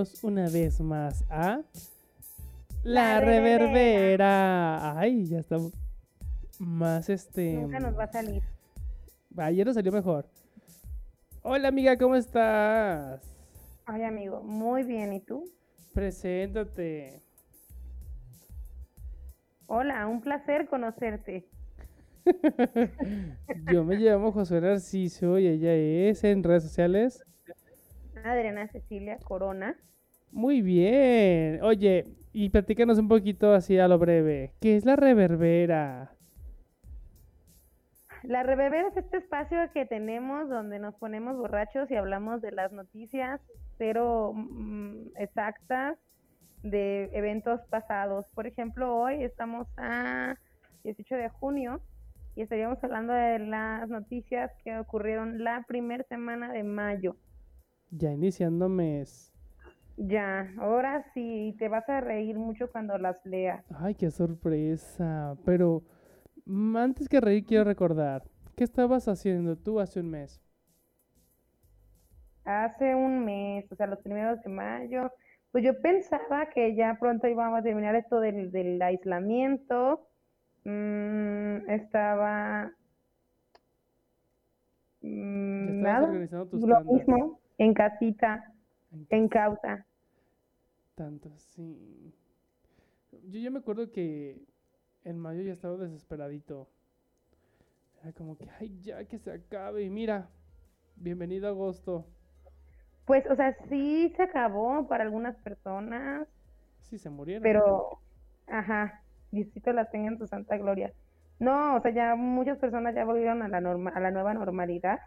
Bienvenidos una vez más a La, La Reverbera. Ay, ya estamos más este. Nunca nos va a salir. Ayer nos salió mejor. Hola amiga, ¿cómo estás? Ay, amigo, muy bien. ¿Y tú? Preséntate. Hola, un placer conocerte. Yo me llamo Josué Narciso y ella es en redes sociales. Adriana Cecilia Corona. Muy bien. Oye, y platícanos un poquito así a lo breve. ¿Qué es la reverbera? La Reverbera es este espacio que tenemos donde nos ponemos borrachos y hablamos de las noticias, pero mm, exactas de eventos pasados. Por ejemplo, hoy estamos a 18 de junio y estaríamos hablando de las noticias que ocurrieron la primera semana de mayo. Ya iniciando mes. Ya, ahora sí, te vas a reír mucho cuando las leas. Ay, qué sorpresa. Pero mm, antes que reír, quiero recordar. ¿Qué estabas haciendo tú hace un mes? Hace un mes, o sea, los primeros de mayo, pues yo pensaba que ya pronto íbamos a terminar esto del, del aislamiento. Mm, estaba mm, nada, organizando tus lo tandas. mismo, en casita, En causa. Tanto, sí. Yo ya me acuerdo que en mayo ya estaba desesperadito. Era como que, ay, ya que se acabe. Y mira, bienvenido a agosto. Pues, o sea, sí se acabó para algunas personas, Sí, se murieron. pero, ajá, Diosito la tenga en su santa gloria. No, o sea, ya muchas personas ya volvieron a la norma, a la nueva normalidad.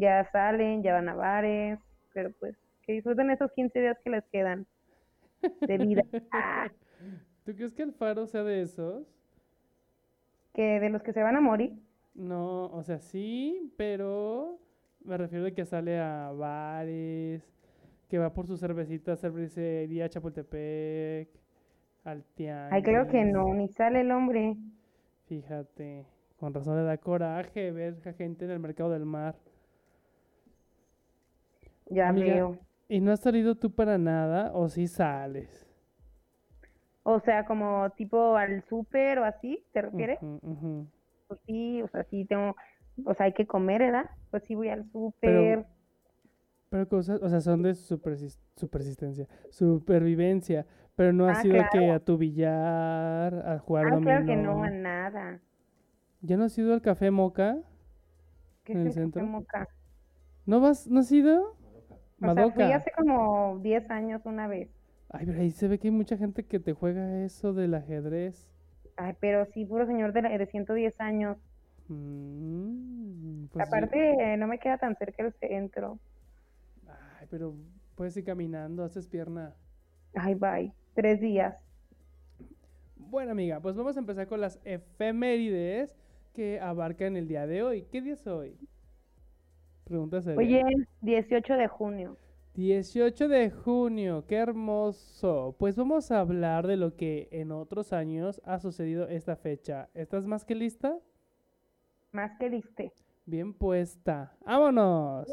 Ya salen, ya van a bares, pero pues que disfruten esos 15 días que les quedan de vida. ¿Tú crees que el faro sea de esos? que de los que se van a morir. No, o sea, sí, pero me refiero a que sale a bares, que va por sus cervecitas, cervecería Chapultepec, al Ay, creo que tianguis. no, ni sale el hombre. Fíjate, con razón le da coraje ver a gente en el mercado del mar. Ya Amiga, veo. ¿Y no has salido tú para nada o sí sales? O sea, como tipo al súper o así, ¿te refieres? Ujú, ujú. Pues sí, o sea, sí tengo, o sea, hay que comer, ¿verdad? Pues sí voy al súper. Pero cosas, o sea, son de supersis- supersistencia, supervivencia, pero no has Ah, ido a que claro. a tu billar, a jugar Ah, claro que no, dominó. a nada. ¿Ya no has ido al Café Moca ¿Qué en es el el café centro? moca? ¿No vas, no has ido? O sea, fui Madoka. hace como 10 años una vez. Ay, pero ahí se ve que hay mucha gente que te juega eso del ajedrez. Ay, pero sí, puro señor de, la- de 110 años. Mm, pues Aparte, no me queda tan cerca el centro. Ay, pero puedes ir caminando, haces pierna. Ay, bye. Tres días. Bueno, amiga, pues vamos a empezar con las efemérides que abarcan el día de hoy. ¿Qué día es hoy? Pregunta seria. Oye, 18 de junio. 18 de junio, qué hermoso. Pues vamos a hablar de lo que en otros años ha sucedido esta fecha. ¿Estás más que lista? Más que diste. Bien puesta. ¡Vámonos!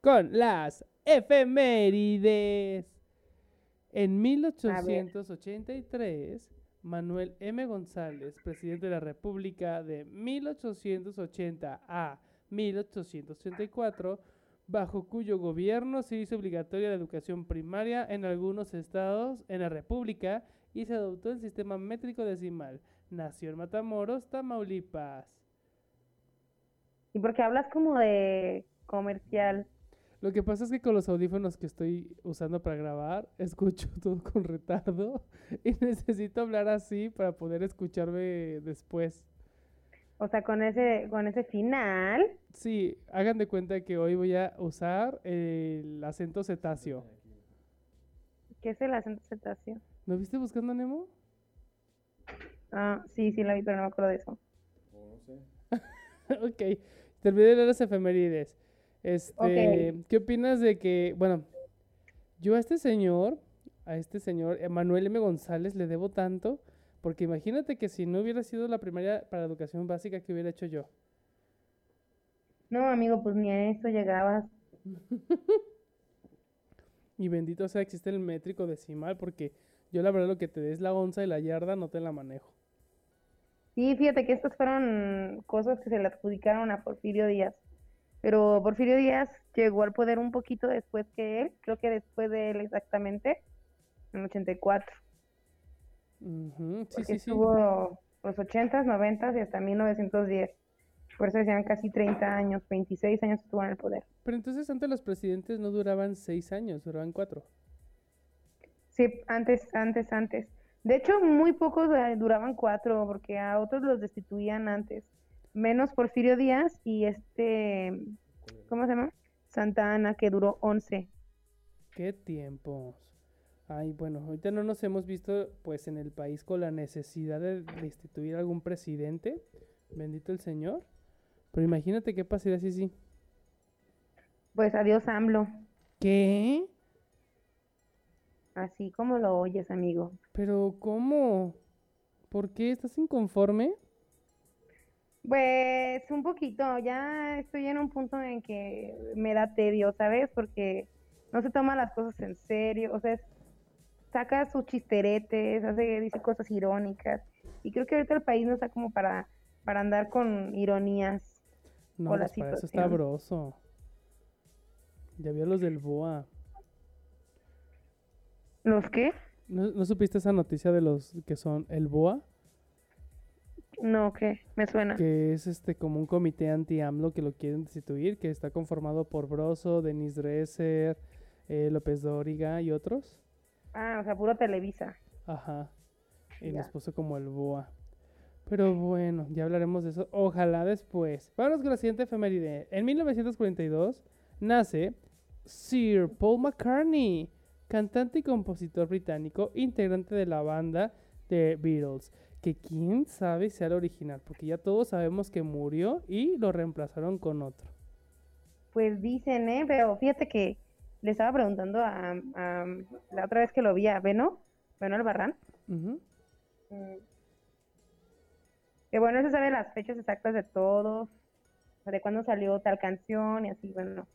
Con las efemérides. En 1883, Manuel M. González, presidente de la República de 1880 a 1884, bajo cuyo gobierno se hizo obligatoria la educación primaria en algunos estados en la República y se adoptó el sistema métrico decimal. Nació en Matamoros, Tamaulipas. ¿Y porque hablas como de comercial? Lo que pasa es que con los audífonos que estoy usando para grabar, escucho todo con retardo y necesito hablar así para poder escucharme después. O sea, con ese, con ese final. Sí, hagan de cuenta que hoy voy a usar el acento cetáceo. ¿Qué es el acento cetáceo? ¿No viste Buscando Nemo? Ah, sí, sí la vi, pero no me acuerdo de eso. ok, terminé de leer las efemérides. Este, ¿qué opinas de que, bueno, yo a este señor, a este señor, Manuel M. González, le debo tanto, porque imagínate que si no hubiera sido la primaria para educación básica, ¿qué hubiera hecho yo? No, amigo, pues ni a eso llegabas. Y bendito sea existe el métrico decimal porque yo la verdad lo que te des la onza y la yarda no te la manejo. Sí, fíjate que estas fueron cosas que se le adjudicaron a Porfirio Díaz. Pero Porfirio Díaz llegó al poder un poquito después que él, creo que después de él exactamente, en 84. Sí, Porque sí, sí. estuvo los 80s, 90s y hasta 1910. Por eso decían casi 30 años, 26 años estuvo en el poder. Pero entonces antes los presidentes no duraban seis años, duraban cuatro. Sí, antes, antes, antes. De hecho, muy pocos eh, duraban cuatro, porque a otros los destituían antes. Menos Porfirio Díaz y este, ¿cómo se llama? Santa Ana, que duró 11. ¿Qué tiempos? Ay, bueno, ahorita no nos hemos visto pues en el país con la necesidad de destituir algún presidente. Bendito el Señor. Pero imagínate qué pasaría si sí. Pues adiós AMLO, ¿Qué? así como lo oyes, amigo. ¿Pero cómo? ¿Por qué? ¿Estás inconforme? Pues un poquito, ya estoy en un punto en que me da tedio, ¿sabes? Porque no se toma las cosas en serio, o sea, es- saca sus chisteretes, hace, dice cosas irónicas. Y creo que ahorita el país no está como para, para andar con ironías. No, la pues para eso está broso. Ya vi a los del BOA. ¿Los qué? ¿No, no supiste esa noticia de los que son el BOA? No, ¿qué? Me suena. que es este como un comité anti-AMLO que lo quieren destituir, que está conformado por Broso, Denis Dresser, eh, López Dóriga y otros. Ah, o sea, puro Televisa. Ajá. Y Ya. los puso como el BOA. Pero bueno, ya hablaremos de eso. Ojalá después. Vamos con la siguiente efeméride. En 1942 nace Sir Paul McCartney, cantante y compositor británico, integrante de la banda de Beatles. Que quién sabe sea el original, porque ya todos sabemos que murió y lo reemplazaron con otro. Pues dicen, ¿eh? Pero fíjate que le estaba preguntando a, a- la otra vez que lo vi a Beno, Beno Albarrán. Mm. Que bueno, se sabe las fechas exactas de todos, de cuándo salió tal canción y así, bueno.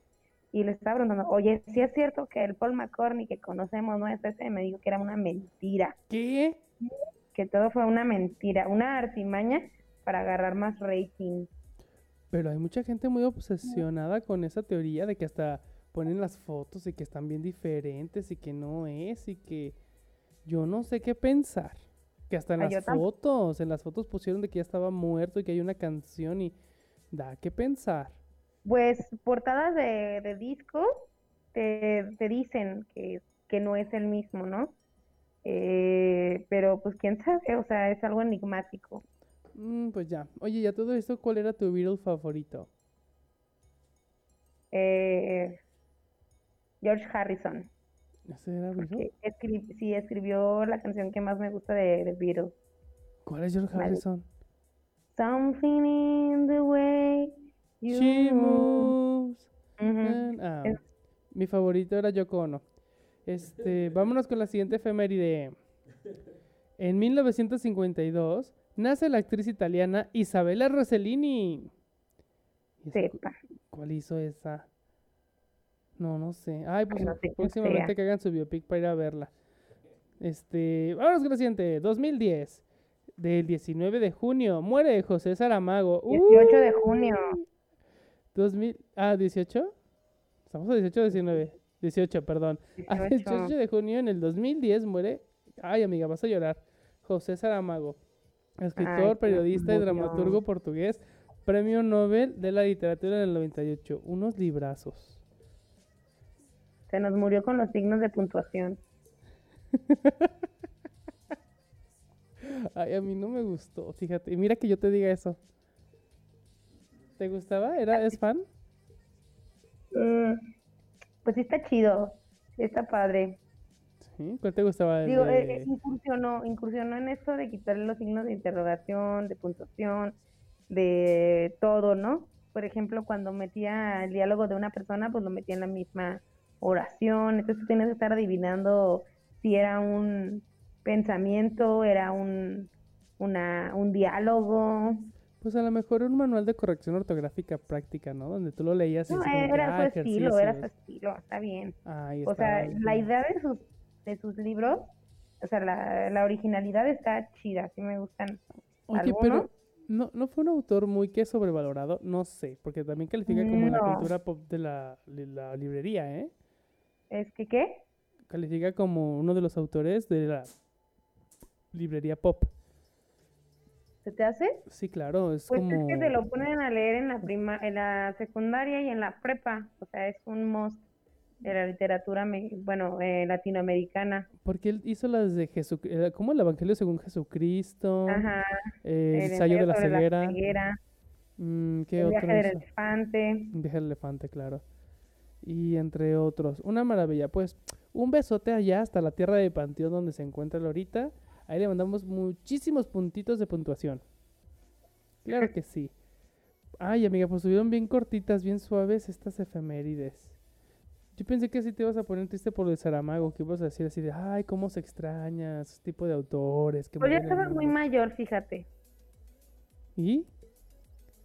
Y le estaba preguntando, oye, si es cierto que el Paul McCartney que conocemos no es ese, me dijo que era una mentira, ¿Qué? que todo fue una mentira, una artimaña para agarrar más rating. Pero hay mucha gente muy obsesionada con esa teoría de que hasta ponen las fotos y que están bien diferentes y que no es y que yo no sé qué pensar. Que hasta en Ah, las fotos, en las fotos pusieron de que ya estaba muerto y que hay una canción y da que pensar. Pues portadas de, de disco te, te dicen que, que no es el mismo, ¿no? Eh, pero pues quién sabe, o sea, es algo enigmático. Mm, pues ya. Oye, ya todo esto, ¿cuál era tu Beatle favorito? Eh, George Harrison, ¿Ese era sí escribió la canción que más me gusta de, de Beatles. ¿Cuál es George. Harrison? Something in the way you She move. moves. Ah, Es- mi favorito era Yoko Ono. Este, vámonos con la siguiente efeméride. En 1952 nace la actriz italiana Isabella Rossellini. ¿Y esa cu- Sepa. ¿Cuál hizo esa? No, no sé. Ay, pues no sé próximamente que hagan su biopic para ir a verla. Este, vámonos con la siguiente. 2010. Del 19 de junio. Muere José Saramago. 18 de Uy. junio. 2000, ah, 18. Estamos a 18 o 19. 18, perdón. A 18 18. de junio en el 2010 muere. Ay, amiga, vas a llorar. José Saramago. Escritor, qué periodista y dramaturgo portugués. Premio Nobel de la Literatura del 98. Unos librazos. Se nos murió con los signos de puntuación. Ay, a mí no me gustó, fíjate. Y mira que yo te diga eso. ¿Te gustaba? ¿Era, ¿Es fan? Mm, pues sí está chido, sí está padre. Sí. ¿Cuál te gustaba? Digo, eh, de- eh, incursionó, incursionó en esto de quitarle los signos de interrogación, de puntuación, de todo, ¿no? Por ejemplo, cuando metía el diálogo de una persona, pues lo metía en la misma oración. Entonces tú tienes que estar adivinando si era un pensamiento, era un, una, un diálogo. Pues a lo mejor un manual de corrección ortográfica práctica, ¿no? Donde tú lo leías y No, que, era ah, su estilo, era su estilo, está bien. Ahí O está, sea, ahí la idea de sus, de sus libros, o sea, la, la originalidad está chida, sí me gustan Oye, algunos. pero ¿no, ¿no fue un autor muy que sobrevalorado? No sé, porque también califica como en la No. cultura pop de la, de la librería, ¿eh? Es que, ¿qué? Califica como uno de los autores de la librería pop. ¿Se te hace? Sí, claro, es Pues como... es que te lo ponen a leer en la prima, en la secundaria y en la prepa, o sea, es un must de la literatura, me- bueno, eh, latinoamericana. Porque él hizo las de Jesucristo, como el Evangelio según Jesucristo, Ajá, eh, el ensayo de la ceguera, ceguera, mm, ¿qué el viaje otro del hizo? elefante. Un viaje al elefante, claro. Y entre otros, una maravilla. Pues un besote allá hasta la tierra de Panteón donde se encuentra Lorita. Ahí le mandamos muchísimos puntitos de puntuación. Claro que sí. Ay, amiga, pues estuvieron bien cortitas, bien suaves estas efemérides. Yo pensé que sí te ibas a poner triste por el Saramago, que ibas a decir así de, ay, cómo se extraña ese tipo de autores. Que Pues estabas muy mundo". mayor, fíjate. ¿Y?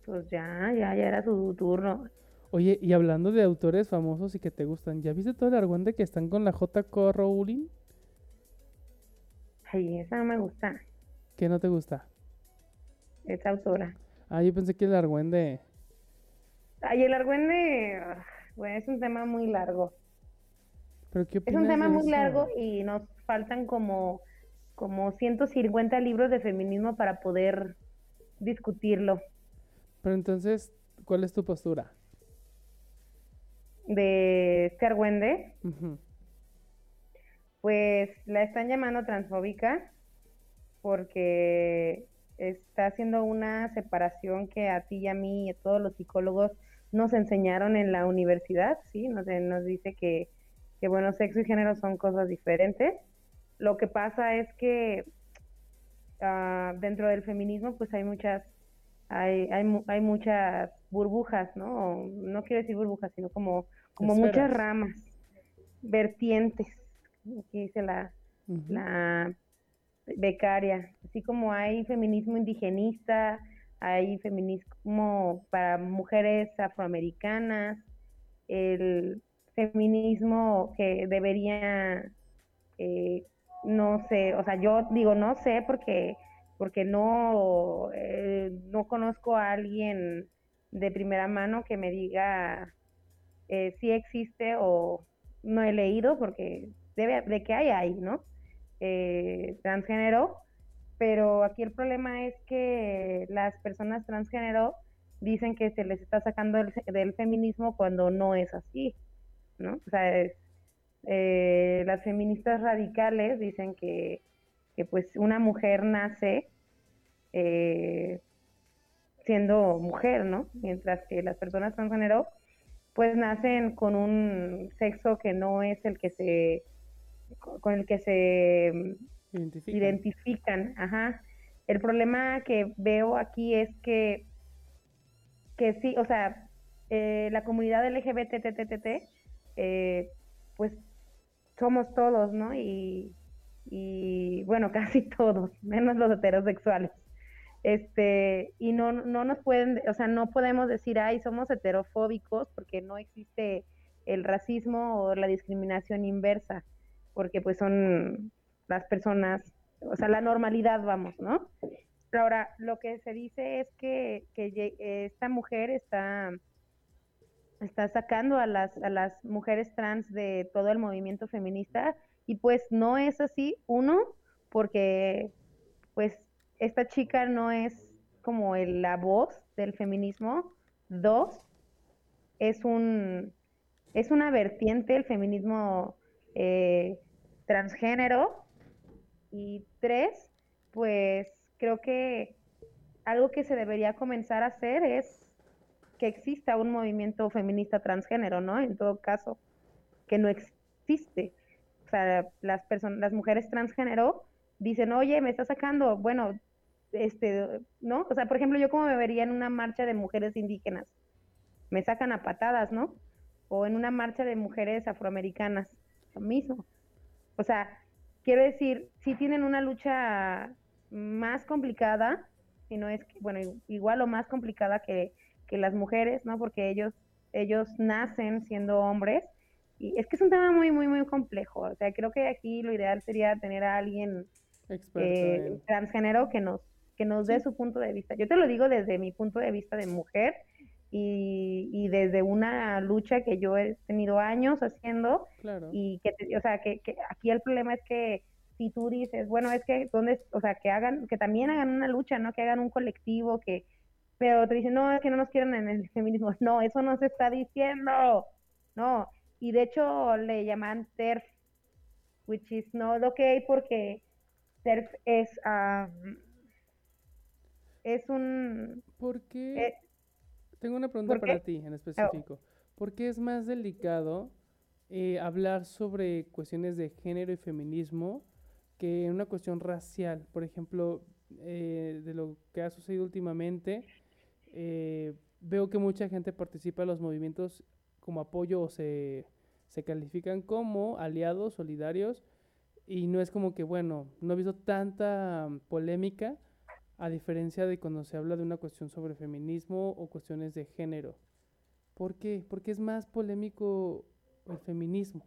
Pues ya, ya, ya era su turno. Oye, y hablando de autores famosos y que te gustan, ¿ya viste todo el argüende que están con la J.K. Rowling? Ay, esa no me gusta, ¿Qué no te gusta? esa autora. Ah, yo pensé que el argüende... Ay, el argüende, ah, bueno, es un tema muy largo. ¿Pero qué Es un tema muy largo y nos faltan como, como 150 libros de feminismo para poder discutirlo. Pero entonces, ¿cuál es tu postura? De este argüende, Ujú. pues la están llamando transfóbica porque está haciendo una separación que a ti y a mí y a todos los psicólogos nos enseñaron en la universidad, ¿sí? Nos, nos dice que, que, bueno, sexo y género son cosas diferentes. Lo que pasa es que ah, dentro del feminismo, pues hay muchas, hay, hay, hay muchas burbujas, ¿no? No quiero decir burbujas, sino como, como muchas ramas, vertientes, aquí dice la, la becaria, así como hay feminismo indigenista, hay feminismo para mujeres afroamericanas, el feminismo que debería, eh, no sé, o sea, yo digo no sé porque porque no eh, no conozco a alguien de primera mano que me diga eh, si existe o no he leído porque debe de que hay hay, ¿no? Eh, transgénero, pero aquí el problema es que las personas transgénero dicen que se les está sacando del, del feminismo cuando no es así, ¿no? O sea, eh, las feministas radicales dicen que, que pues una mujer nace eh, siendo mujer, ¿no? Mientras que las personas transgénero pues nacen con un sexo que no es el que se con el que se Identifican. identifican, ajá. El problema que veo aquí es que, que sí, o sea, eh, la comunidad LGBT, eh, pues somos todos, ¿no? Y, y bueno, casi todos, menos los heterosexuales. Este, y no, no nos pueden, o sea, no podemos decir, ay, somos heterofóbicos porque no existe el racismo o la discriminación inversa, porque pues son las personas, o sea, la normalidad, vamos, ¿no? Ahora, lo que se dice es que, que esta mujer está, está sacando a las, a las mujeres trans de todo el movimiento feminista y pues no es así, uno, porque pues esta chica no es como el- la voz del feminismo, dos, es un, es una vertiente el feminismo eh, transgénero y tres, pues creo que algo que se debería comenzar a hacer es que exista un movimiento feminista transgénero, ¿no? En todo caso, que no existe. Sea, las personas, las mujeres transgénero dicen, oye, me está sacando, bueno, este, ¿no? O sea, por ejemplo, yo como me vería en una marcha de mujeres indígenas, me sacan a patadas, ¿no? O en una marcha de mujeres afroamericanas, lo mismo. O sea, quiero decir, sí tienen una lucha más complicada sino es que, bueno, igual o más complicada que, que las mujeres, ¿no? Porque ellos, ellos nacen siendo hombres. Y es que es un tema muy, muy, muy complejo. O sea, creo que aquí lo ideal sería tener a alguien eh, transgénero que nos, que nos dé su punto de vista. Yo te lo digo desde mi punto de vista de mujer y, y desde una lucha que yo he tenido años haciendo. Claro. Y que, o sea, que, que aquí el problema es que si tú dices, bueno, es que, ¿dónde, o sea, que hagan, que también hagan una lucha, ¿no? Que hagan un colectivo, que, pero te dicen, no, es que no nos quieren en el feminismo. No, eso no se está diciendo. No. Y de hecho le llaman TERF, which is not okay porque TERF es, es un... ¿Por qué? Eh, Tengo una pregunta para ti en específico. ¿Por qué es más delicado eh, hablar sobre cuestiones de género y feminismo que una cuestión racial? Por ejemplo, eh, de lo que ha sucedido últimamente, veo que mucha gente participa en los movimientos como apoyo o se, se califican como aliados solidarios y no es como que, bueno, no he visto tanta polémica a diferencia de cuando se habla de una cuestión sobre feminismo o cuestiones de género. ¿Por qué? Porque es más polémico el feminismo.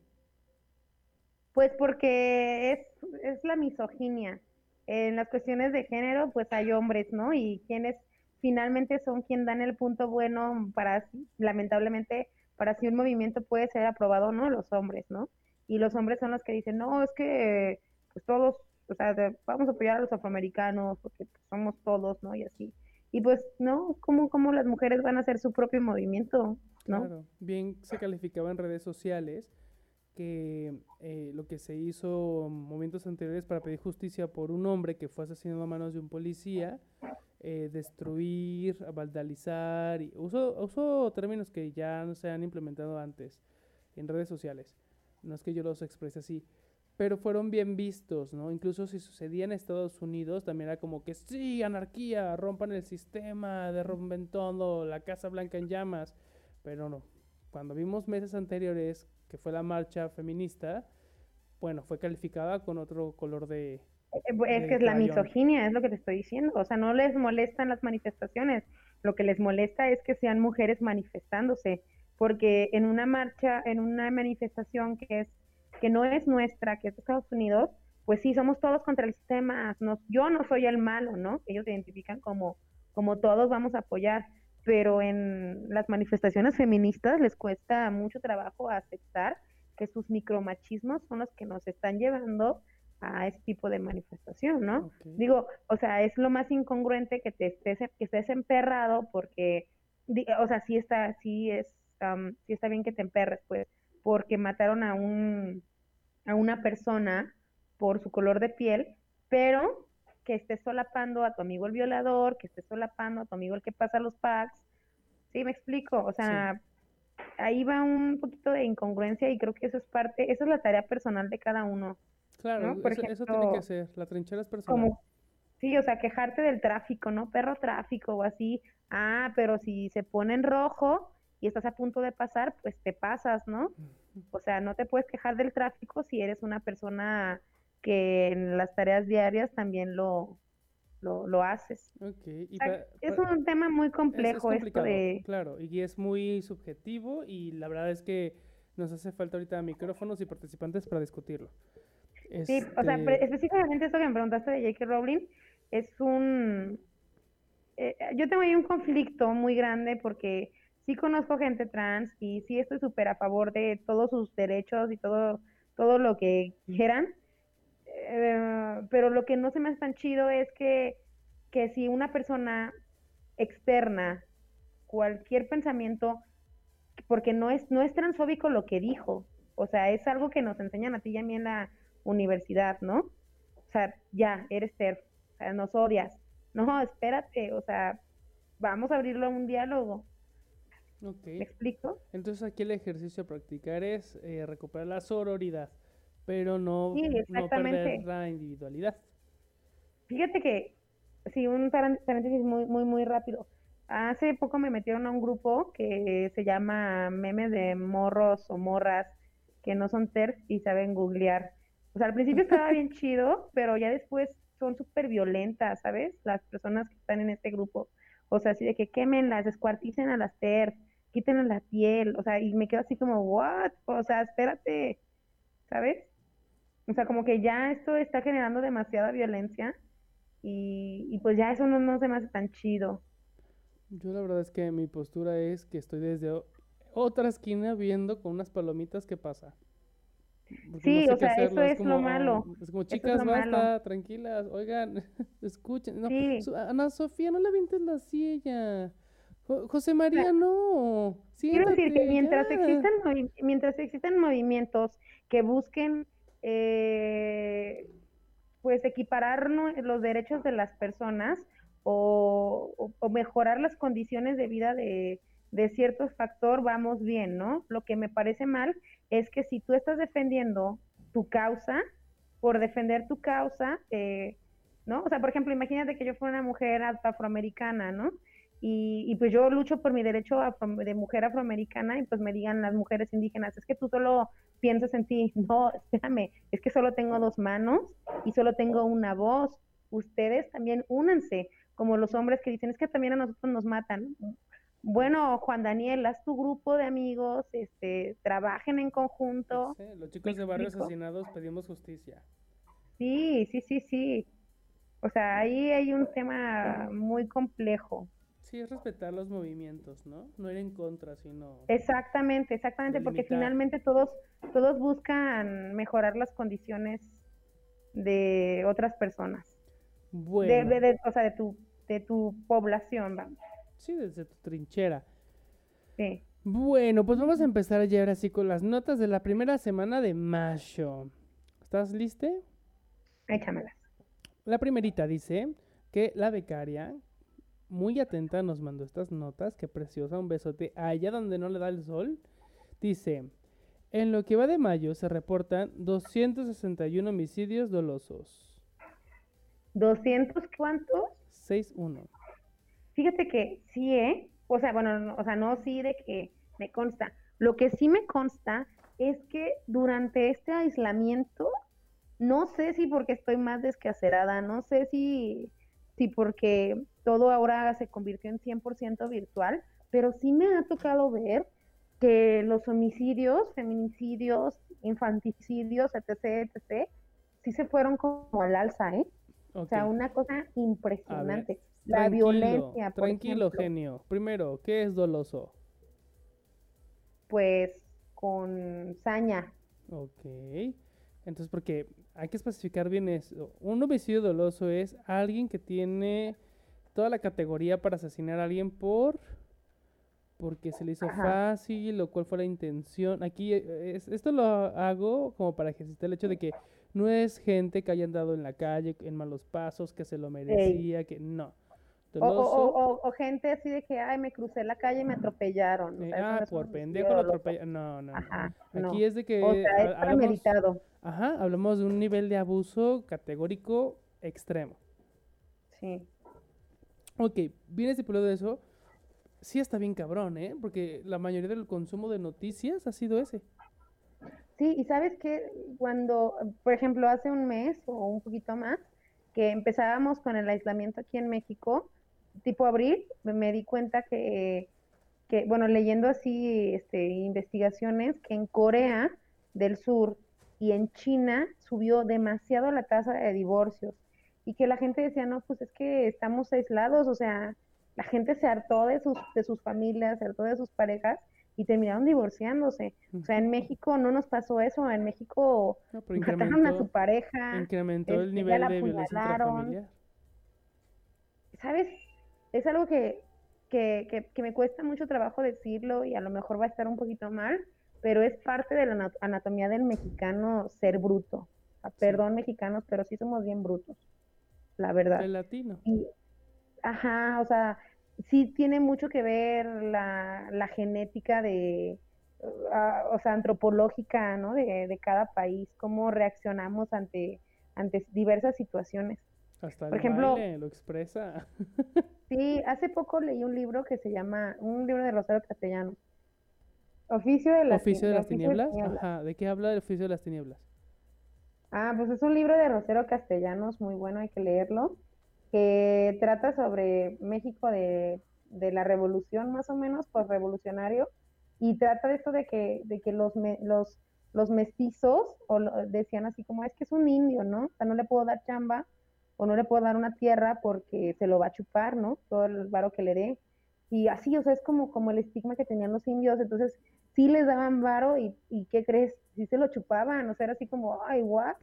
Pues porque es, es la misoginia. En las cuestiones de género, pues hay hombres, ¿no? Y quienes finalmente son quien dan el punto bueno para, lamentablemente, para si un movimiento puede ser aprobado o no, los hombres, ¿no? Y los hombres son los que dicen, no, es que pues todos, o sea, vamos a apoyar a los afroamericanos porque pues, somos todos, ¿no? Y así. Y pues, ¿no? ¿Cómo, ¿Cómo las mujeres van a hacer su propio movimiento? ¿no? Claro, bien se calificaba en redes sociales que eh, lo que se hizo momentos anteriores para pedir justicia por un hombre que fue asesinado a manos de un policía, eh, destruir, vandalizar, y uso, uso términos que ya no se han implementado antes en redes sociales, no es que yo los exprese así, pero fueron bien vistos, ¿no? Incluso si sucedía en Estados Unidos, también era como que sí, anarquía, rompan el sistema, derrumben todo, la Casa Blanca en llamas, pero no. Cuando vimos meses anteriores que fue la marcha feminista, bueno, fue calificada con otro color de... Eh, es que es la misoginia, es lo que te estoy diciendo. O sea, no les molestan las manifestaciones, lo que les molesta es que sean mujeres manifestándose, porque en una marcha, en una manifestación que es que no es nuestra, que es de Estados Unidos, pues sí, somos todos contra el sistema, yo no soy el malo, ¿no? Ellos se identifican como, como todos vamos a apoyar, pero en las manifestaciones feministas les cuesta mucho trabajo aceptar que sus micromachismos son los que nos están llevando a ese tipo de manifestación, ¿no? Digo, o sea, es lo más incongruente que te estés, que estés emperrado porque, o sea, sí está, sí es, sí está bien que te emperres, pues, porque mataron a un, a una persona por su color de piel, pero que estés solapando a tu amigo el violador, que estés solapando a tu amigo el que pasa los packs. ¿Sí me explico? O sea, ahí va un poquito de incongruencia y creo que eso es parte, esa es la tarea personal de cada uno. Claro, eso, tiene que ser, la trinchera es personal. sí, o sea, quejarte del tráfico, ¿no? Perro tráfico o así. Ah, pero si se pone en rojo y estás a punto de pasar, pues te pasas, ¿no? O sea, no te puedes quejar del tráfico si eres una persona que en las tareas diarias también lo, lo, haces. es un tema muy complejo esto de... Claro, y es muy subjetivo y la verdad es que nos hace falta ahorita micrófonos y participantes para discutirlo. Sí, o sea, este específicamente esto que me preguntaste de J.K. Rowling es un... Eh, yo tengo ahí un conflicto muy grande porque sí conozco gente trans y sí estoy súper a favor de todos sus derechos y todo, todo lo que quieran, eh, pero lo que no se me hace tan chido es que, que si una persona externa cualquier pensamiento, porque no es, no es transfóbico lo que dijo, o sea, es algo que nos enseñan a ti y a mí en la universidad, ¿no? O sea, ya, eres TERF, o sea, nos odias. No, espérate, o sea, vamos a abrirlo a un diálogo. Okay. ¿Me explico? Entonces aquí el ejercicio a practicar es eh, recuperar la sororidad pero no, perder la individualidad. Fíjate que, sí, un paréntesis muy, muy, muy rápido. Hace poco me metieron a un grupo que se llama Memes de Morros o Morras que no son TERF y saben googlear. O sea, al principio estaba bien chido, pero ya después son súper violentas, ¿sabes? Las personas que están en este grupo. O sea, así de que quémenlas, descuarticen a las TER, quítenle la piel, o sea, y me quedo así como, ¿what? O sea, espérate, ¿sabes? O sea, como que ya esto está generando demasiada violencia y, y pues ya eso no, no se me hace tan chido. Yo la verdad es que mi postura es que estoy desde otra esquina viendo con unas palomitas qué pasa. sí, o sea, eso es, lo malo. Es como, chicas, basta, tranquilas, oigan, escuchen. No, Ana Sofía, no le avientes la silla. José María, no. Quiero decir que mientras existan, mientras existan movimientos que busquen eh, pues equiparar los derechos de las personas o, mejorar las condiciones de vida de, de cierto factor, vamos bien, ¿no? Lo que me parece mal es que si tú estás defendiendo tu causa, por defender tu causa, eh, ¿no? O sea, por ejemplo, imagínate que yo fuera una mujer afroamericana, ¿no? Y, y, pues yo lucho por mi derecho de mujer afroamericana y pues me digan las mujeres indígenas, es que tú solo piensas en ti, no, espérame, es que solo tengo dos manos y solo tengo una voz, ustedes también únanse, como los hombres que dicen, es que también a nosotros nos matan, bueno, Juan Daniel, haz tu grupo de amigos, este, trabajen en conjunto. los chicos de barrio asesinados pedimos justicia. Sí, sí, sí, sí. O sea, ahí hay un tema muy complejo. Sí, es respetar los movimientos, ¿no? No ir en contra, sino... Exactamente, exactamente, porque finalmente todos, todos buscan mejorar las condiciones de otras personas. Bueno. De, o sea, de tu, de tu población, vamos. Sí, desde tu trinchera. Sí. Bueno, pues vamos a empezar ya ahora sí con las notas de la primera semana de mayo. ¿Estás lista? Échamelas. La primerita dice que la becaria, muy atenta, nos mandó estas notas. Qué preciosa, un besote allá donde no le da el sol. Dice, en lo que va de mayo se reportan 261 homicidios dolosos. ¿200 cuántos? 6-1. Fíjate que sí, ¿eh? O sea, bueno, o sea, no sí de que me consta. Lo que sí me consta es que durante este aislamiento, no sé si porque estoy más descacerada, no sé si, si porque todo ahora se convirtió en 100% virtual, pero sí me ha tocado ver que los homicidios, feminicidios, infanticidios, etc., etc., sí se fueron como al alza, ¿eh? O sea, una cosa impresionante. La violencia. tranquilo, genio. Primero, ¿qué es doloso? Pues con saña. Ok. Entonces, porque hay que especificar bien eso. Un homicidio doloso es alguien que tiene toda la categoría para asesinar a alguien por porque se le hizo fácil o cuál fue la intención. Aquí eh, esto lo hago como para exista el hecho de que no es gente que haya andado en la calle en malos pasos, que se lo merecía, que no. O, gente así de que, ay, me crucé la calle y me atropellaron. Eh, ah, por pendejo lo atropellaron. No, no. Ajá, Aquí es de que. O sea, es hablamos, Ajá, hablamos de un nivel de abuso categórico extremo. Sí. Ok, bien estipulado eso. Sí está bien cabrón, ¿eh? Porque la mayoría del consumo de noticias ha sido ese. Sí, y sabes que cuando, por ejemplo, hace un mes o un poquito más, que empezábamos con el aislamiento aquí en México, tipo abril, me di cuenta que, que bueno, leyendo así este, investigaciones, que en Corea del Sur y en China subió demasiado la tasa de divorcios y que la gente decía, no, pues es que estamos aislados, o sea, la gente se hartó de sus, de sus familias, se hartó de sus parejas y terminaron divorciándose. O sea, en México no nos pasó eso, en México mataron a su pareja. Incrementó el este, nivel de violencia ¿Sabes? Es algo que, que, que, que, me cuesta mucho trabajo decirlo y a lo mejor va a estar un poquito mal, pero es parte de la anatomía del mexicano ser bruto. Perdón, mexicanos, pero sí somos bien brutos, la verdad. El latino. ajá, o sea, sí tiene mucho que ver la, la genética de, uh, o sea, antropológica, ¿no? De, de, cada país, cómo reaccionamos ante, ante diversas situaciones. Hasta Por ejemplo, lo expresa. sí, hace poco leí un libro que se llama, un libro de Rosario Castellano. Oficio de las, ¿Oficio de las tinieblas? Ajá, ¿de qué habla el oficio de las tinieblas? Ah, pues es un libro de Rosero Castellanos, muy bueno, hay que leerlo, que trata sobre México de, de la revolución, más o menos, pues revolucionario, y trata de esto de que, de que los, los, los mestizos o decían así como, es que es un indio, ¿no? O sea, no le puedo dar chamba o no le puedo dar una tierra porque se lo va a chupar, ¿no? Todo el varo que le dé. Y así, o sea, es como, como el estigma que tenían los indios. Entonces, sí les daban varo y, y ¿qué crees? Sí se lo chupaban, o sea, era así como, ay, what?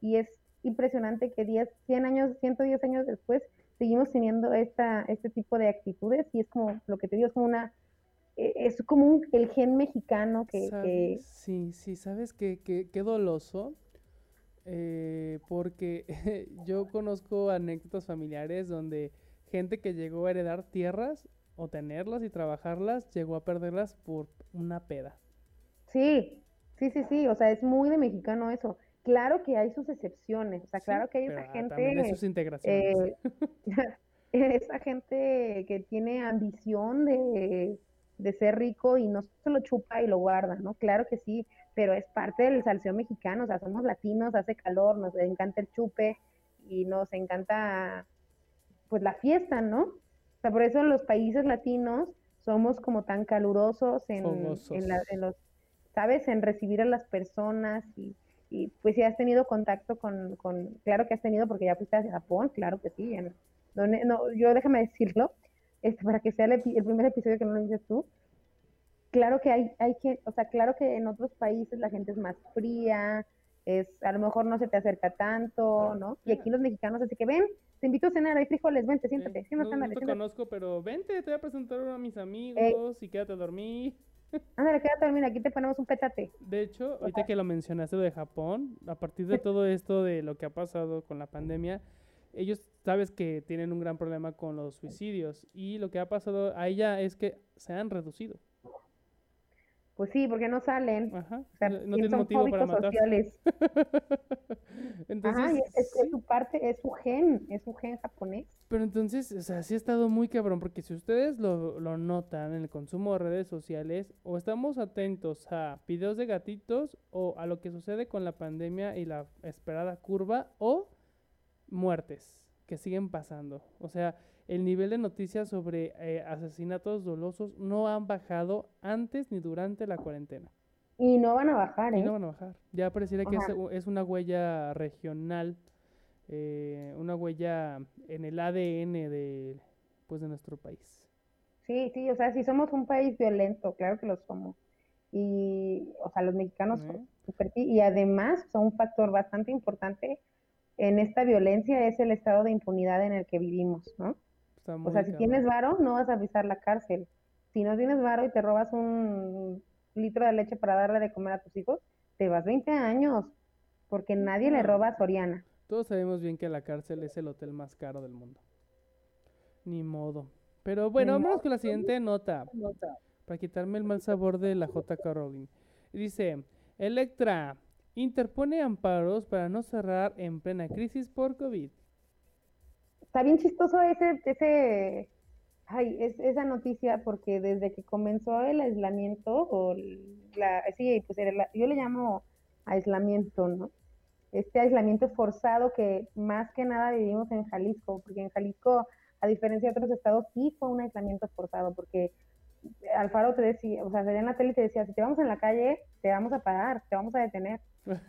Y es impresionante que 10, 100 años, 110 años después seguimos teniendo esta, este tipo de actitudes y es como, lo que te digo, es como una, e, es como un, el gen mexicano que, Sí, sí, ¿sabes qué, qué, qué doloso? Eh, porque yo conozco anécdotas familiares donde gente que llegó a heredar tierras o tenerlas y trabajarlas, llegó a perderlas por una peda. Sí, sí, sí, sí, o sea, es muy de mexicano eso. Claro que hay sus excepciones, o sea, claro que hay esa gente... También sus integraciones. Eh, esa gente que tiene ambición de, de ser rico y no se lo chupa y lo guarda, ¿no? Claro que sí, pero es parte del salseo mexicano, o sea, somos latinos, hace calor, nos encanta el chupe y nos encanta pues la fiesta, ¿no? O sea, por eso los países latinos somos como tan calurosos en, en, los, ¿sabes? En recibir a las personas y, y pues si has tenido contacto con, con, claro que has tenido porque ya fuiste a Japón, claro que sí, no, no, yo déjame decirlo, este, para que sea el, el primer episodio que no lo dices tú, claro que hay, hay que, o sea, claro que en otros países la gente es más fría, es, a lo mejor no se te acerca tanto, ¿no? Y aquí los mexicanos, así que ven, te invito a cenar, hay frijoles, vente, siéntate. no, no te conozco, pero vente, te voy a presentar a mis amigos y quédate a dormir. Ándale, quédate a dormir, aquí te ponemos un petate. De hecho, ahorita que lo mencionaste de Japón, a partir de todo esto de lo que ha pasado con la pandemia, ellos sabes que tienen un gran problema con los suicidios y lo que ha pasado a ella es que se han reducido. Pues sí, porque no salen. Ajá. O sea, no tienen motivo para matar. sociales. entonces, Ajá, es, su parte, es su gen, es su gen japonés. Pero entonces, o sea, sí ha estado muy cabrón, porque si ustedes lo, lo notan en el consumo de redes sociales, o estamos atentos a videos de gatitos, o a lo que sucede con la pandemia y la esperada curva, o muertes que siguen pasando. O sea, el nivel de noticias sobre eh, asesinatos dolosos no han bajado antes ni durante la cuarentena. Y no van a bajar, ¿eh? Y no van a bajar. Ya pareciera que es, una huella regional, eh, una huella en el ADN de, pues, de nuestro país. Sí, sí, o sea, si somos un país violento, claro que lo somos. Y, o sea, los mexicanos, y además son un factor bastante importante en esta violencia es el estado de impunidad en el que vivimos, ¿no? O sea, si tienes varo, no vas a pisar la cárcel. Si no tienes varo y te robas un litro de leche para darle de comer a tus hijos, te vas 20 años, porque nadie le roba a Soriana. Todos sabemos bien que la cárcel es el hotel más caro del mundo. Ni modo. Pero bueno, vamos con la siguiente nota. Para quitarme el mal sabor de la J. Rowling. Dice, Electra interpone amparos para no cerrar en plena crisis por COVID está bien chistoso ese, ese, ay, es, esa noticia porque desde que comenzó el aislamiento, o la, sí, pues yo le llamo aislamiento, ¿no? Este aislamiento forzado que más que nada vivimos en Jalisco, porque en Jalisco, a diferencia de otros estados, sí fue un aislamiento forzado, porque Alfaro te decía, o sea, en la tele te decía, si te vamos en la calle, te vamos a parar, te vamos a detener,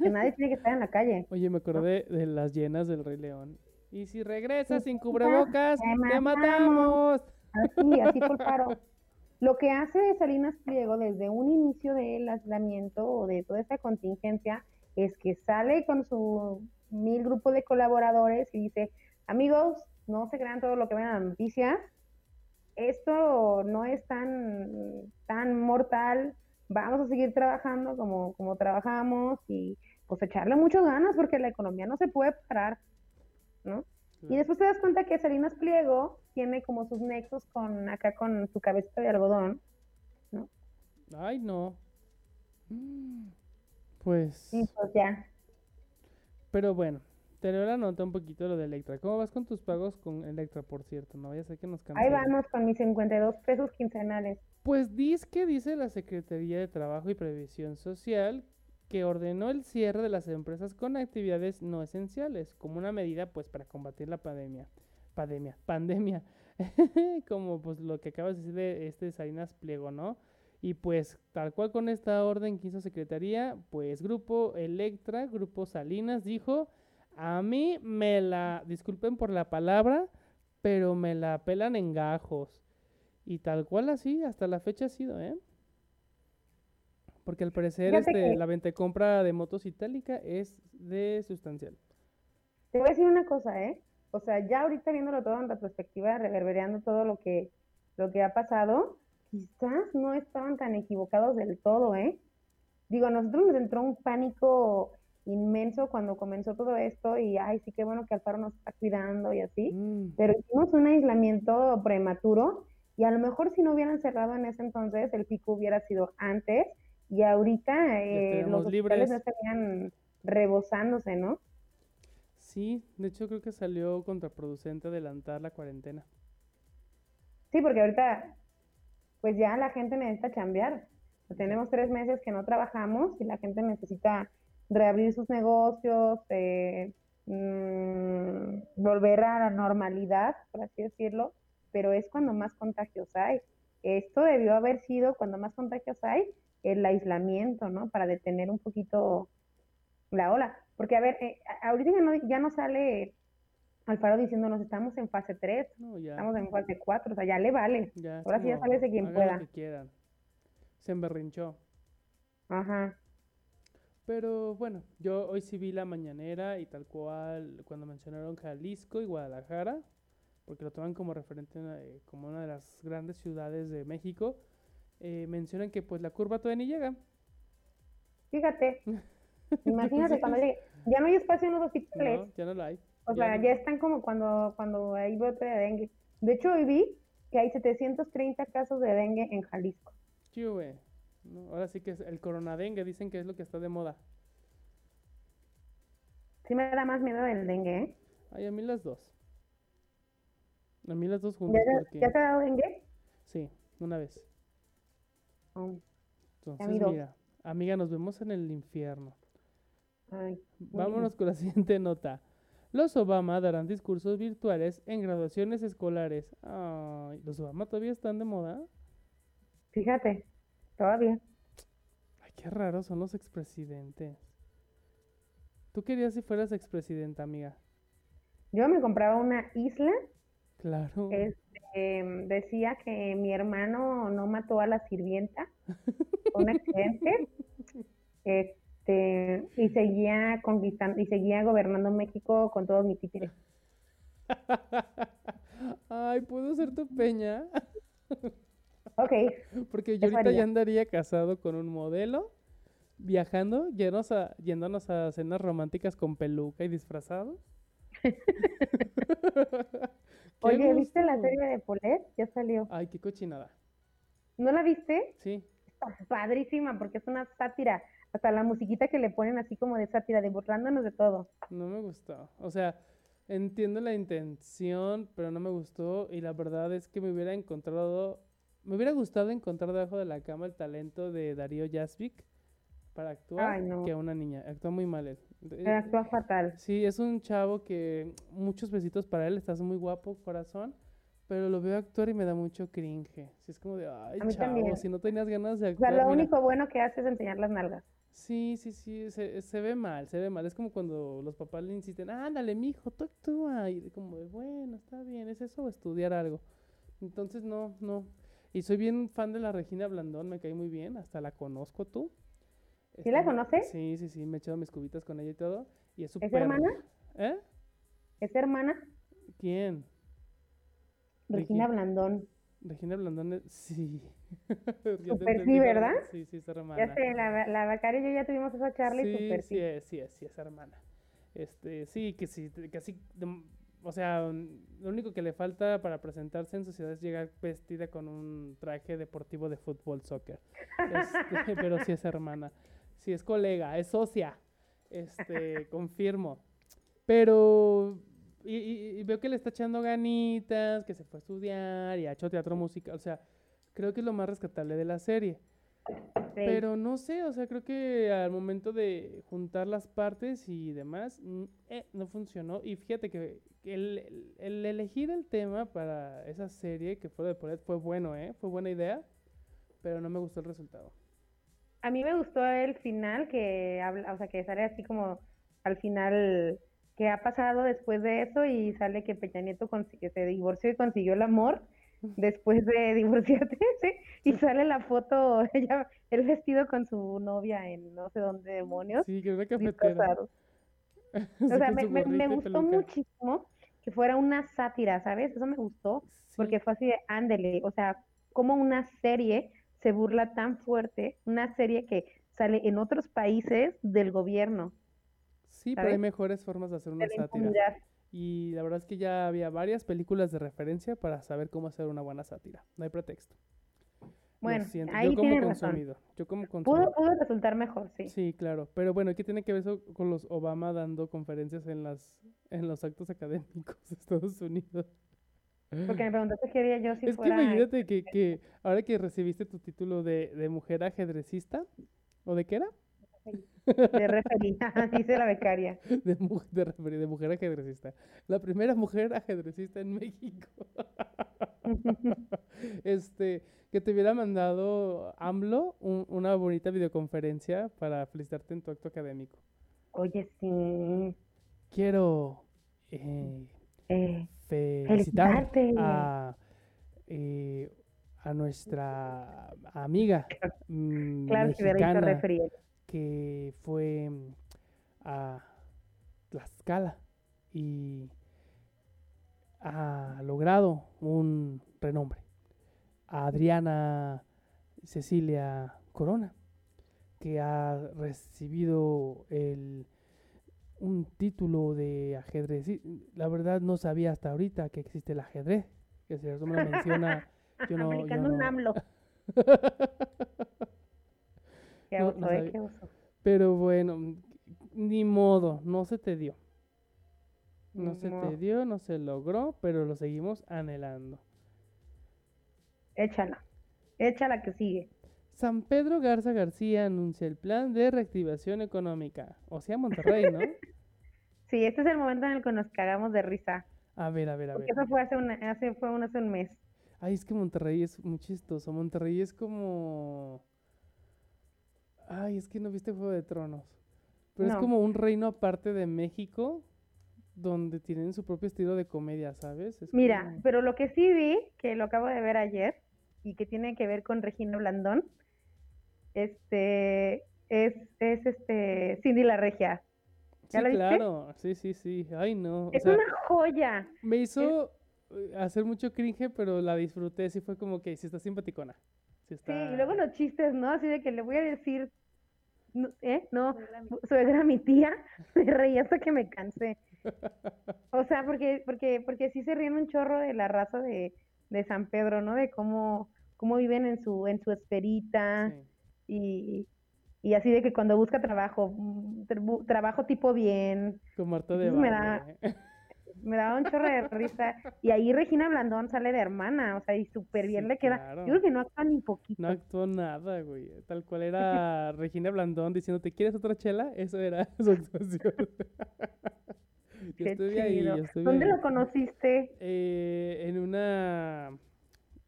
que nadie tiene que estar en la calle. Oye, me acordé de las llenas del Rey León. Y si regresas sin cubrebocas, te matamos. Así, así por paro. Lo que hace Salinas Pliego desde un inicio del aislamiento o de toda esta contingencia es que sale con su mil grupo de colaboradores y dice, amigos, no se crean todo lo que ven en las noticias, esto no es tan, tan mortal, vamos a seguir trabajando como, como trabajamos y pues echarle muchas ganas porque la economía no se puede parar. ¿No? Y después te das cuenta que Salinas Pliego tiene como sus nexos con acá con su cabecita de algodón, ¿no? Ay, no. Pues. pues ya. Pero bueno, te leo la nota un poquito lo de Electra. ¿Cómo vas con tus pagos con Electra, por cierto? No vaya a ser que nos Ahí vamos con mis 52 pesos quincenales. Pues dice que dice la Secretaría de Trabajo y Previsión Social que ordenó el cierre de las empresas con actividades no esenciales, como una medida pues para combatir la pandemia. Pandemia, pandemia. como pues lo que acabas de decir de este Salinas Pliego, ¿no? Y pues tal cual con esta orden que hizo Secretaría, pues Grupo Electra, Grupo Salinas dijo, a mí me la, disculpen por la palabra, pero me la pelan en gajos. Y tal cual así, hasta la fecha ha sido, ¿eh? Porque al parecer este, la venta y compra de motos itálica es de sustancial. Te voy a decir una cosa, ¿eh? O sea, ya ahorita viéndolo todo en retrospectiva, reverberando todo lo que, lo que ha pasado, quizás no estaban tan equivocados del todo, ¿eh? Digo, a nosotros nos entró un pánico inmenso cuando comenzó todo esto y, ay, sí, qué bueno que Alfaro nos está cuidando y así, mm. pero hicimos un aislamiento prematuro y a lo mejor si no hubieran cerrado en ese entonces, el pico hubiera sido antes y ahorita eh, los hospitales no estarían rebosándose, ¿no? Sí, de hecho creo que salió contraproducente adelantar la cuarentena. Sí, porque ahorita pues ya la gente necesita chambear. Tenemos tres meses que no trabajamos y la gente necesita reabrir sus negocios, eh, mm, volver a la normalidad, por así decirlo, pero es cuando más contagios hay. Esto debió haber sido cuando más contagios hay, el aislamiento, ¿no? Para detener un poquito la ola. Porque, a ver, eh, ahorita ya no, ya no sale Alfaro diciéndonos, estamos en fase 3, estamos en fase 4, o sea, ya le vale. Ahora sí ya sale de quien pueda. Se emberrinchó. Ajá. Pero bueno, yo hoy sí vi la mañanera y tal cual cuando mencionaron Jalisco y Guadalajara, porque lo toman como referente eh, como una de las grandes ciudades de México, eh, mencionan que pues la curva todavía ni llega. Fíjate, imagínate cuando llegue, ya no hay espacio en los hospitales. No, ya no lo hay. O sea, ya están como cuando, cuando hay brote de dengue. De hecho, hoy vi que hay 730 casos de dengue en Jalisco. Sí, güey. ahora sí que es el coronadengue, dicen que es lo que está de moda. Sí me da más miedo el dengue, ¿eh? Ay, a mí las dos. A mí las dos juntas. ¿Ya, te ha dado dengue? Sí, una vez. Oh, Entonces, mira, amiga, nos vemos en el infierno. Ay, Vámonos con la siguiente nota. Los Obama darán discursos virtuales en graduaciones escolares. Ay, ¿los Obama todavía están de moda? Fíjate, todavía. Ay, qué raros son los expresidentes. ¿Tú querías si fueras expresidenta, amiga? Yo me compraba una isla. Claro. Este, decía que mi hermano no mató a la sirvienta. un accidente. Este, y seguía conquistando y seguía gobernando México con todos mis títulos. Ay, ¿puedo ser tu peña? ok. Porque yo ahorita ya andaría casado con un modelo, viajando, yéndonos a, yéndonos a cenas románticas con peluca y disfrazado. Oye, ¿viste la serie de Polet? Ya salió. Ay, qué cochinada. ¿No la viste? Sí. Está padrísima porque es una sátira hasta la musiquita que le ponen así como de sátira, de burlándonos de todo. No me gustó. O sea, entiendo la intención, pero no me gustó. Y la verdad es que me hubiera encontrado, me hubiera gustado encontrar debajo de la cama el talento de Darío Jasvik para actuar que a una niña. Actúa muy mal él. Actúa fatal. Sí, es un chavo que muchos besitos para él, estás muy guapo, corazón. Pero lo veo actuar y me da mucho cringe. Si es como de, ay, chavo, si no tenías ganas de actuar. O sea, lo único bueno que hace es enseñar las nalgas. Sí, sí, sí, se, se, ve mal, se ve mal. Es como cuando los papás le insisten, ándale, mijo, tú actúa. Y como de, bueno, está bien, es eso o estudiar algo. Entonces, no, no. Y soy bien fan de la Regina Blandón, me cae muy bien, hasta la conozco tú. ¿Sí la este, conoces? Sí, sí, sí, me he echado mis cubitas con ella y todo. Y es ¿Es hermana? ¿Eh? ¿Es hermana? ¿Quién? Regina Blandón. Regina Blandón, sí. super sí, ¿verdad? Sí, sí, es hermana. Ya sé, la, la y yo ya tuvimos esa charla y super sí. Sí, es, sí, es, sí, es hermana. Este, sí, que sí, que así, o sea, lo único que le falta para presentarse en sociedad es llegar vestida con un traje deportivo de fútbol, soccer. Este, pero sí es hermana. Sí, es colega, es socia. Este, confirmo. Pero y, veo que le está echando ganitas, que se fue a estudiar y ha hecho teatro musical. O sea, creo que es lo más rescatable de la serie. Pero no sé, o sea, creo que al momento de juntar las partes y demás, mm, eh, no funcionó. Y fíjate que el, el, elegir el tema para esa serie que fue de Polet fue bueno, ¿eh? Fue buena idea, pero no me gustó el resultado. A mí me gustó el final que habla, o sea, que sale así como al final qué ha pasado después de eso y sale que Peña Nieto que se divorció y consiguió el amor después de divorciarse y sale la foto ella el vestido con su novia en no sé dónde demonios. Sí que una cafetera o sea me, me, gustó muchísimo que fuera una sátira sabes eso me gustó porque fue así de ándele o sea como una serie se burla tan fuerte una serie que sale en otros países del gobierno Sí, pero hay mejores formas de hacer una sátira. Y la verdad es que ya había varias películas de referencia para saber cómo hacer una buena sátira. No hay pretexto. Bueno, ahí yo como consumido, yo como consumido. Pudo, resultar mejor, sí. Sí, claro. Pero bueno, ¿qué tiene que ver eso con los Obama dando conferencias en las en los actos académicos de Estados Unidos? Porque me preguntaste qué haría yo si es fuera... Es que imagínate que, que ahora que recibiste tu título de, de mujer ajedrecista, ¿o de qué era? De referida, dice la becaria. De, de, de mujer ajedrecista. La primera mujer ajedrecista en México. este, que te hubiera mandado AMLO una bonita videoconferencia para felicitarte en tu acto académico. Oye, sí. Quiero eh, eh, felicitar a, eh, a nuestra amiga claro, mexicana, que fue mm, a Tlaxcala y ha logrado un renombre. A Adriana Cecilia Corona, que ha recibido el, un título de ajedrez. La verdad no sabía hasta ahorita que existe el ajedrez, que si eso me lo menciona, yo no... Pero bueno, ni modo, no se te dio. No se te dio, no se logró, pero lo seguimos anhelando. Échala, échala que sigue. San Pedro Garza García anuncia el plan de reactivación económica, o sea, Monterrey, ¿no? sí, este es el momento en el que nos cagamos de risa. A ver, a ver, a ver. eso fue hace, hace, fue hace un mes. Ay, es que Monterrey es muy chistoso. Monterrey es como Ay, es que no viste Juego de Tronos. Pero es como un reino aparte de México donde tienen su propio estilo de comedia, ¿sabes? Mira, pero lo que sí vi, que lo acabo de ver ayer, y que tiene que ver con Regina Blandón, este, es, es este, Cindy la Regia. ¿Ya sí, claro, sí, sí, sí. Ay, no. Es una joya. Me hizo eh, hacer mucho cringe, pero la disfruté. Sí fue como que sí está simpaticona. Sí, y luego los chistes, ¿no? Así de que le voy a decir ¿eh? No, suegra mi tía, me reí hasta que me cansé. O sea, porque, porque, porque sí se ríen un chorro de la raza de, de San Pedro, ¿no? De cómo, cómo viven en su, en su esferita y, y así de que cuando busca trabajo, mm, trabajo tipo bien. Con Marta de me me daba un chorro de risa. Y ahí Regina Blandón sale de hermana, o sea, y súper bien le queda. Yo creo que no actúa ni poquito. No actuó nada, güey. Tal cual era Regina Blandón diciendo, ¿te quieres otra chela? Eso era su actuación. yo estuve ahí, ¿Dónde lo conociste? Eh, en una,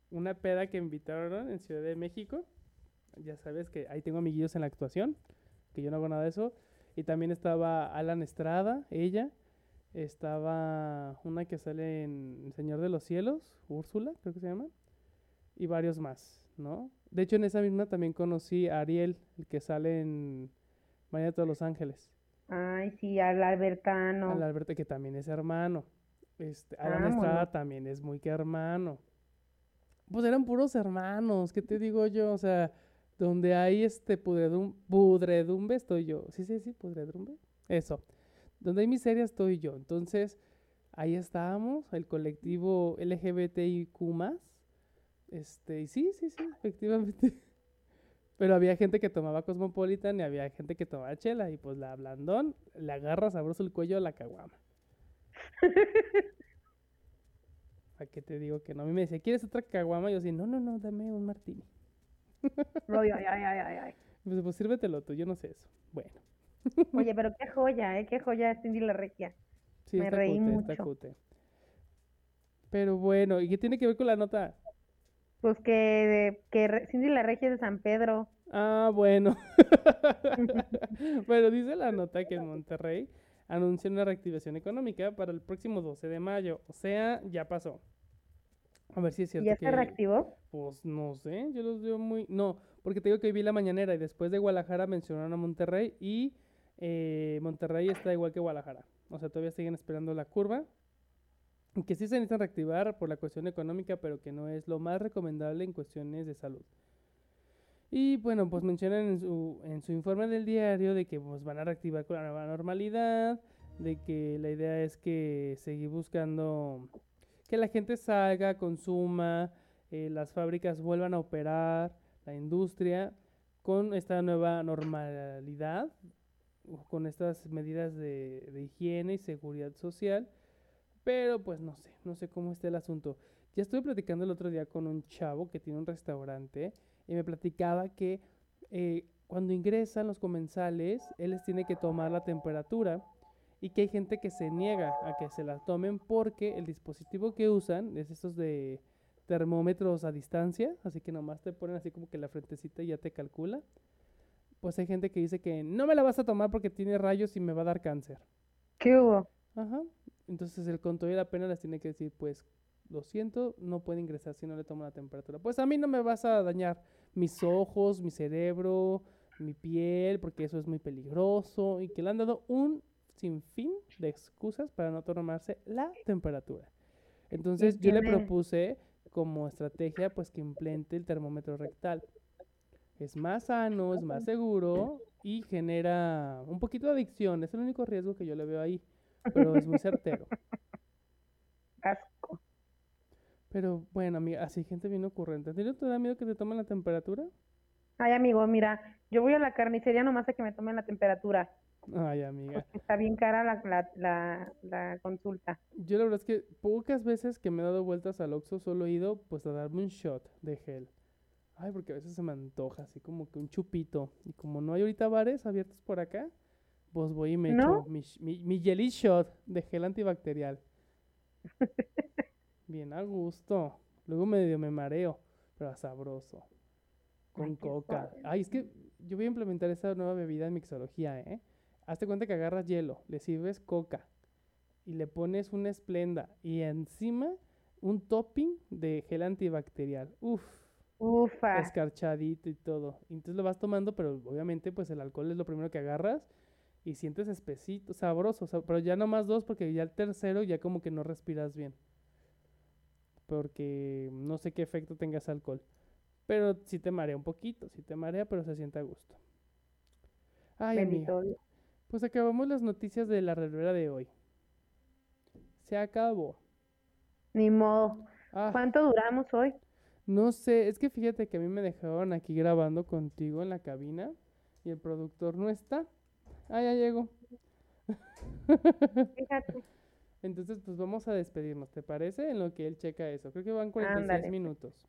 una peda que invitaron en Ciudad de México. Ya sabes que ahí tengo amiguillos en la actuación, que yo no hago nada de eso. Y también estaba Alan Estrada, ella estaba una que sale en Señor de los Cielos, Úrsula, creo que se llama. Y varios más, ¿no? De hecho, en esa misma también conocí a Ariel, el que sale en Mañana de todos los Ángeles. Ay, sí, al Albertano. Al Alberto, que también es hermano. Este, Alan Estrada también es muy que hermano. Pues eran puros hermanos, ¿qué te digo yo? O sea, donde hay este pudredumbe, estoy yo. Sí, sí, sí, pudredumbe. Eso donde hay miseria estoy yo. Entonces, ahí estábamos, el colectivo LGBTIQ+. Este, y sí, sí, sí, efectivamente. Pero había gente que tomaba Cosmopolitan y había gente que tomaba chela. Y pues la blandón le agarra sabroso el cuello a la caguama. ¿A qué te digo que no? A mí me decía, ¿quieres otra caguama? Yo decía, no, no, no, dame un martini. Ay, ay, ay, ay, ay. Pues, pues sírvetelo tú, yo no sé eso. Bueno. Oye, pero qué joya, ¿eh? Qué joya es Cindy la Regia. Sí, Me está reí cute, está mucho. cute. Pero bueno, ¿y qué tiene que ver con la nota? Pues que, que Cindy la Regia es de San Pedro. Ah, bueno. Bueno, dice la nota que en Monterrey anuncia una reactivación económica para el próximo 12 de mayo. O sea, ya pasó. A ver si es ¿Y cierto ya que... se reactivó? Pues no sé, yo los veo muy... No, porque te digo que hoy vi la mañanera y después de Guadalajara mencionaron a Monterrey y eh, Monterrey está igual que Guadalajara. O sea, todavía siguen esperando la curva. y Que sí se necesitan reactivar por la cuestión económica, pero que no es lo más recomendable en cuestiones de salud. Y bueno, pues mencionan en su, en su informe del diario de que pues, van a reactivar con la nueva normalidad, de que la idea es que seguir buscando que la gente salga, consuma, eh, las fábricas vuelvan a operar, la industria, con esta nueva normalidad, con estas medidas de, higiene y seguridad social. Pero pues no sé, no sé cómo esté el asunto. Ya estuve platicando el otro día con un chavo que tiene un restaurante y me platicaba que eh, cuando ingresan los comensales, él les tiene que tomar la temperatura y que hay gente que se niega a que se la tomen porque el dispositivo que usan es estos de termómetros a distancia, así que nomás te ponen así como que la frentecita y ya te calcula. Pues hay gente que dice que no me la vas a tomar porque tiene rayos y me va a dar cáncer. ¿Qué hubo? Ajá. Entonces el control la pena les tiene que decir, pues, lo siento, no puede ingresar si no le tomo la temperatura. Pues a mí no me vas a dañar mis ojos, mi cerebro, mi piel, porque eso es muy peligroso. Y que le han dado un sinfín de excusas para no tomarse la temperatura. Entonces yo le propuse como estrategia, pues, que implemente el termómetro rectal. Es más sano, es más seguro y genera un poquito de adicción. Es el único riesgo que yo le veo ahí, pero es muy certero. Asco. Pero bueno, amiga, así gente bien ocurrente. ¿A ti no te da miedo que te tomen la temperatura? Ay, amigo, mira, yo voy a la carnicería nomás a que me tomen la temperatura. Ay, amiga. Está bien cara la, la, la, la consulta. Yo la verdad es que pocas veces que me he dado vueltas al Oxxo solo he ido pues a darme un shot de gel. Ay, porque a veces se me antoja así como que un chupito. Y como no hay ahorita bares abiertos por acá, pues voy y me ¿No? echo mi, mi, mi jelly shot de gel antibacterial. Bien a gusto. Luego medio me mareo, pero sabroso. Con Ay, coca. Ay, es que yo voy a implementar esa nueva bebida en mixología, ¿eh? Hazte cuenta que agarras hielo, le sirves coca y le pones una esplenda y encima un topping de gel antibacterial. Uf, Ufa. escarchadito y todo. Y entonces lo vas tomando, pero obviamente pues el alcohol es lo primero que agarras y sientes espesito, sabroso, sab- pero ya no más dos porque ya el tercero ya como que no respiras bien. Porque no sé qué efecto tenga ese alcohol. Pero sí te marea un poquito, sí te marea, pero se siente a gusto. Ay, amiga. Pues acabamos las noticias de la revera de hoy. Se acabó. Ni modo. Ah, ¿Cuánto duramos hoy? no sé, es que fíjate que a mí me dejaron aquí grabando contigo en la cabina y el productor no está. Ah, ya llegó. Fíjate. Entonces, pues vamos a despedirnos, ¿te parece? En lo que él checa eso. Creo que van 46 Ándale, pues. minutos.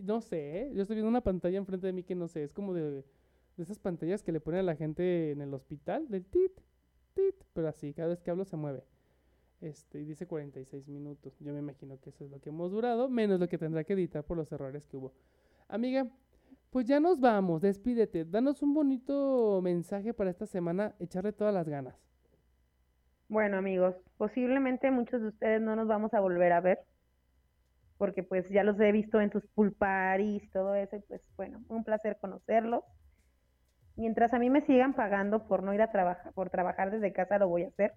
No sé, ¿eh? Yo estoy viendo una pantalla enfrente de mí que no sé, es como de, de esas pantallas que le ponen a la gente en el hospital, del tit, tit, pero así, cada vez que hablo se mueve. Este, y dice 46 minutos. Yo me imagino que eso es lo que hemos durado, menos lo que tendrá que editar por los errores que hubo. Amiga, pues ya nos vamos, despídete. Danos un bonito mensaje para esta semana, echarle todas las ganas. Bueno, amigos, posiblemente muchos de ustedes no nos vamos a volver a ver, porque pues ya los he visto en sus pool parties y todo eso, y pues bueno, un placer conocerlos. Mientras a mí me sigan pagando por no ir a trabajar, por trabajar desde casa, lo voy a hacer.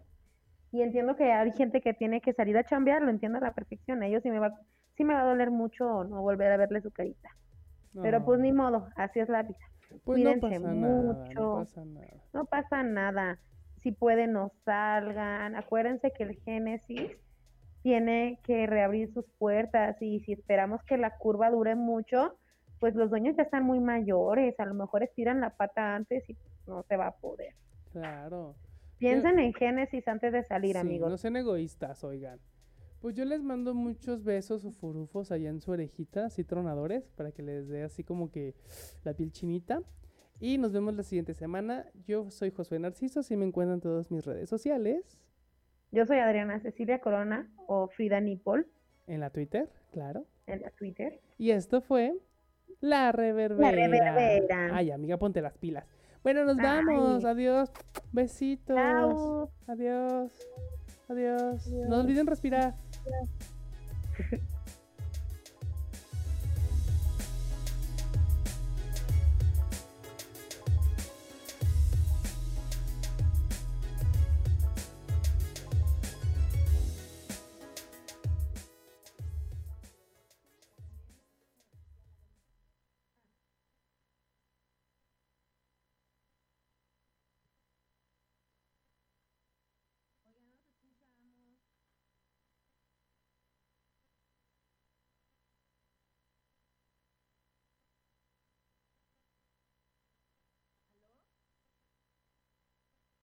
Y entiendo que hay gente que tiene que salir a chambear, lo entiendo a la perfección. A ellos sí me va, sí me va a doler mucho no volver a verle su carita. Pero pues ni modo, así es la vida. pues no cuídense nada, no mucho. pasa nada. No pasa nada. Si pueden, no salgan. Acuérdense que el Génesis tiene que reabrir sus puertas y si esperamos que la curva dure mucho, pues los dueños ya están muy mayores. A lo mejor estiran la pata antes y no se va a poder. Claro. Piensen en Génesis antes de salir, Sí, amigos. no sean egoístas, oigan. Pues yo les mando muchos besos o furufos allá en su orejita, así tronadores, para que les dé así como que la piel chinita. Y nos vemos la siguiente semana. Yo soy Josué Narciso, si me encuentran en todas mis redes sociales. Yo soy Adriana Cecilia Corona o Frida Nipol. En la Twitter, claro. En la Twitter. Y esto fue La Reverbera. La Reverbera. Ay, amiga, ponte las pilas. Bueno, nos vamos. Adiós. Besitos. Chao. Adiós. Adiós. No olviden respirar.